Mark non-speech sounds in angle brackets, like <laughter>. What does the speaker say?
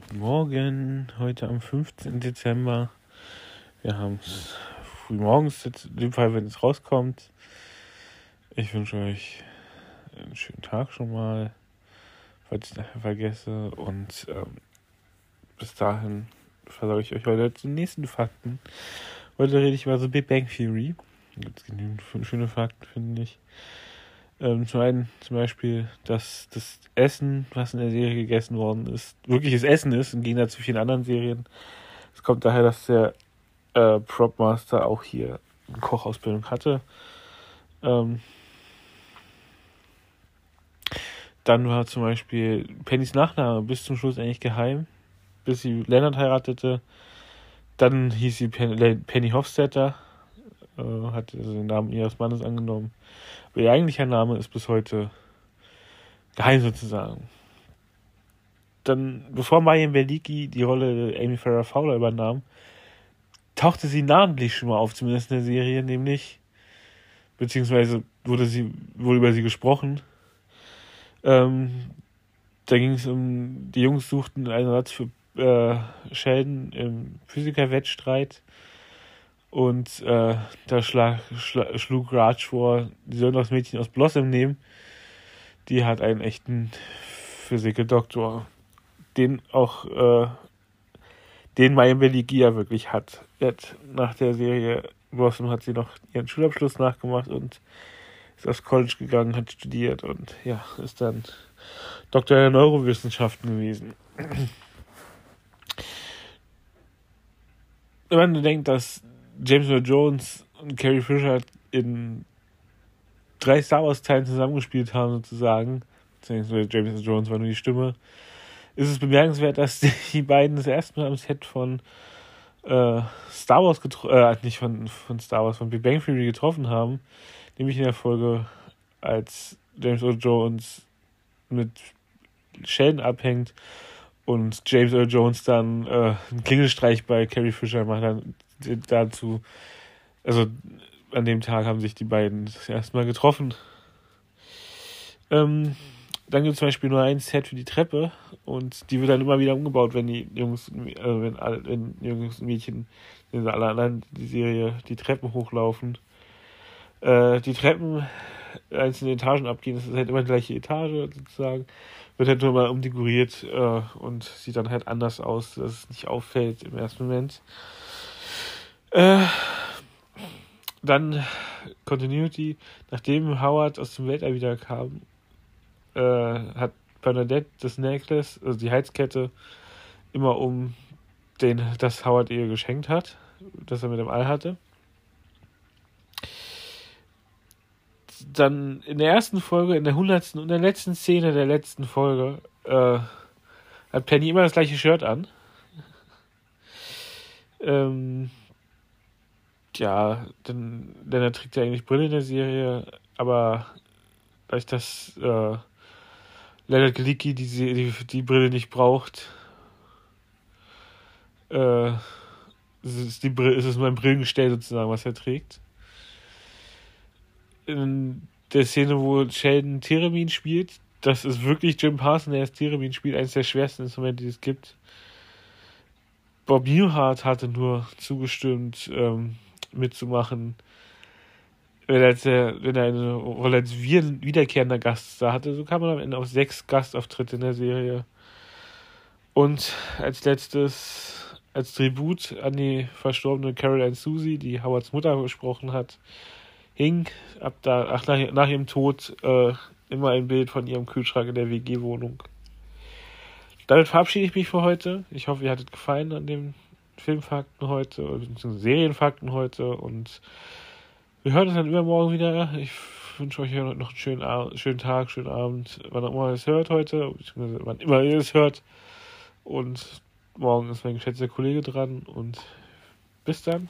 Guten Morgen, heute am 15. Dezember. Wir haben es früh morgens, in dem Fall, wenn es rauskommt. Ich wünsche euch einen schönen Tag schon mal, falls ich nachher vergesse. Und ähm, bis dahin versorge ich euch heute zu den nächsten Fakten. Heute rede ich über so Big Bang Theory. Gibt es genügend schöne Fakten, finde ich. Ähm, zum einen zum Beispiel, dass das Essen, was in der Serie gegessen worden ist, wirkliches Essen ist, im Gegensatz zu vielen anderen Serien. Es kommt daher, dass der äh, Propmaster auch hier eine Kochausbildung hatte. Ähm, dann war zum Beispiel Pennys Nachname bis zum Schluss eigentlich geheim, bis sie Leonard heiratete. Dann hieß sie Penny Hofstetter, äh, hat also den Namen ihres Mannes angenommen. Aber ihr eigentlicher Name ist bis heute geheim sozusagen. Dann, bevor Marion Bellicki die Rolle Amy Farrah Fowler übernahm, tauchte sie namentlich schon mal auf, zumindest in der Serie, nämlich, beziehungsweise wurde sie, wurde über sie gesprochen. Ähm, da ging es um, die Jungs suchten einen Ersatz für äh, Sheldon im Physikerwettstreit. Und äh, da schlag, schlag, schlug Raj vor, die sollen das Mädchen aus Blossom nehmen. Die hat einen echten Physikerdoktor, den auch äh, den Miami Ligia wirklich hat. Jetzt nach der Serie Blossom hat sie noch ihren Schulabschluss nachgemacht und ist aufs College gegangen, hat studiert und ja, ist dann Doktor der Neurowissenschaften gewesen. <clears throat> Wenn man denkt, dass James Earl Jones und Carrie Fisher in drei Star Wars Teilen zusammengespielt haben, sozusagen, beziehungsweise James Earl Jones war nur die Stimme, ist es bemerkenswert, dass <laughs> die beiden das erste Mal am Set von äh, Star Wars getroffen, äh, nicht von, von Star Wars, von Big Bang Theory getroffen haben, nämlich in der Folge, als James Earl Jones mit Sheldon abhängt und James Earl Jones dann äh, einen Klingelstreich bei Carrie Fisher macht, dann dazu, also an dem Tag haben sich die beiden das erste Mal getroffen. Ähm, dann gibt es zum Beispiel nur ein Set für die Treppe und die wird dann immer wieder umgebaut, wenn die Jungs, also wenn, alle, wenn Jungs und Mädchen, wenn alle anderen die Serie die Treppen hochlaufen. Äh, die Treppen einzelne Etagen abgehen, das ist halt immer die gleiche Etage sozusagen, wird halt nur mal umdekoriert äh, und sieht dann halt anders aus, dass es nicht auffällt im ersten Moment. Äh, dann Continuity. Nachdem Howard aus dem Weltall wieder kam, äh, hat Bernadette das Necklace, also die Heizkette, immer um den, das Howard ihr geschenkt hat, das er mit dem All hatte. Dann in der ersten Folge, in der hundertsten und der letzten Szene der letzten Folge, äh, hat Penny immer das gleiche Shirt an. ähm, ja, denn, denn er trägt ja eigentlich Brille in der Serie, aber dadurch, dass äh, Leonard Galicki die, die, die Brille nicht braucht, äh, ist, die ist es nur ein Brillengestell sozusagen, was er trägt. In der Szene, wo Sheldon Theremin spielt, das ist wirklich Jim Parson, der das Theremin spielt, eines der schwersten Instrumente, die es gibt. Bob Newhart hatte nur zugestimmt, ähm, mitzumachen. Wenn er, wenn er eine Rolle als wiederkehrender Gast da hatte, so kam man am Ende auf sechs Gastauftritte in der Serie. Und als letztes, als Tribut an die verstorbene Caroline Susie, die Howards Mutter gesprochen hat, hing ab da, ach, nach, nach ihrem Tod äh, immer ein Bild von ihrem Kühlschrank in der WG-Wohnung. Damit verabschiede ich mich für heute. Ich hoffe, ihr hattet gefallen an dem Filmfakten heute, beziehungsweise Serienfakten heute und wir hören uns dann übermorgen wieder. Ich wünsche euch noch einen schönen, schönen Tag, schönen Abend, wann auch immer ihr es hört heute, beziehungsweise wann immer ihr es hört. Und morgen ist mein geschätzter Kollege dran und bis dann.